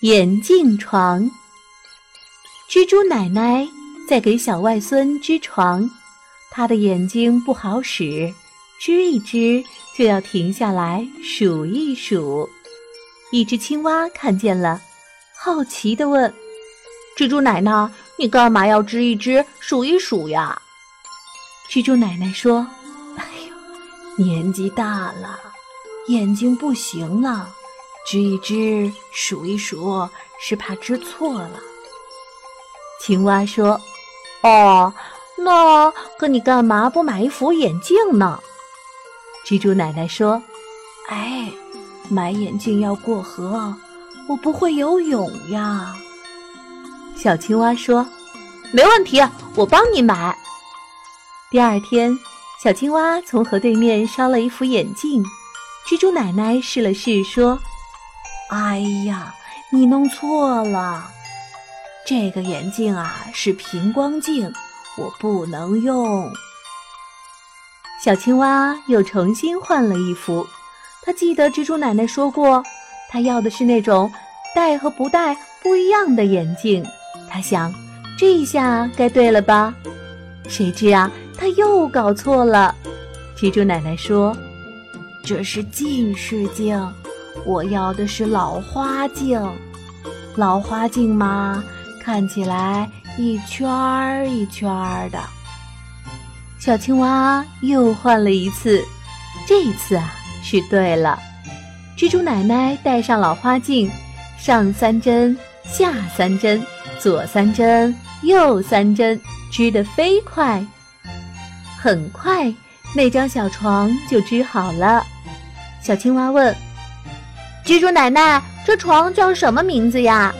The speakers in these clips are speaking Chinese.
眼镜床。蜘蛛奶奶在给小外孙织床，她的眼睛不好使，织一织就要停下来数一数。一只青蛙看见了，好奇地问：“蜘蛛奶奶，你干嘛要织一织、数一数呀？”蜘蛛奶奶说：“哎呦，年纪大了，眼睛不行了。”织一织，数一数，是怕织错了。青蛙说：“哦，那可你干嘛不买一副眼镜呢？”蜘蛛奶奶说：“哎，买眼镜要过河，我不会游泳呀。”小青蛙说：“没问题，我帮你买。”第二天，小青蛙从河对面捎了一副眼镜，蜘蛛奶奶试了试，说。哎呀，你弄错了！这个眼镜啊是平光镜，我不能用。小青蛙又重新换了一副。他记得蜘蛛奶奶说过，他要的是那种戴和不戴不一样的眼镜。他想，这下该对了吧？谁知啊，他又搞错了。蜘蛛奶奶说：“这是近视镜。”我要的是老花镜，老花镜嘛，看起来一圈儿一圈儿的。小青蛙又换了一次，这一次啊是对了。蜘蛛奶奶戴上老花镜，上三针，下三针，左三针，右三针，织得飞快。很快，那张小床就织好了。小青蛙问。蜘蛛奶奶，这床叫什么名字呀？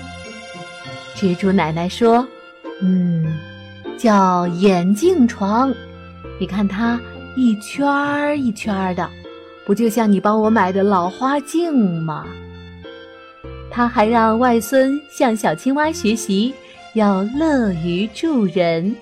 蜘蛛奶奶说：“嗯，叫眼镜床。你看它一圈儿一圈儿的，不就像你帮我买的老花镜吗？”他还让外孙向小青蛙学习，要乐于助人。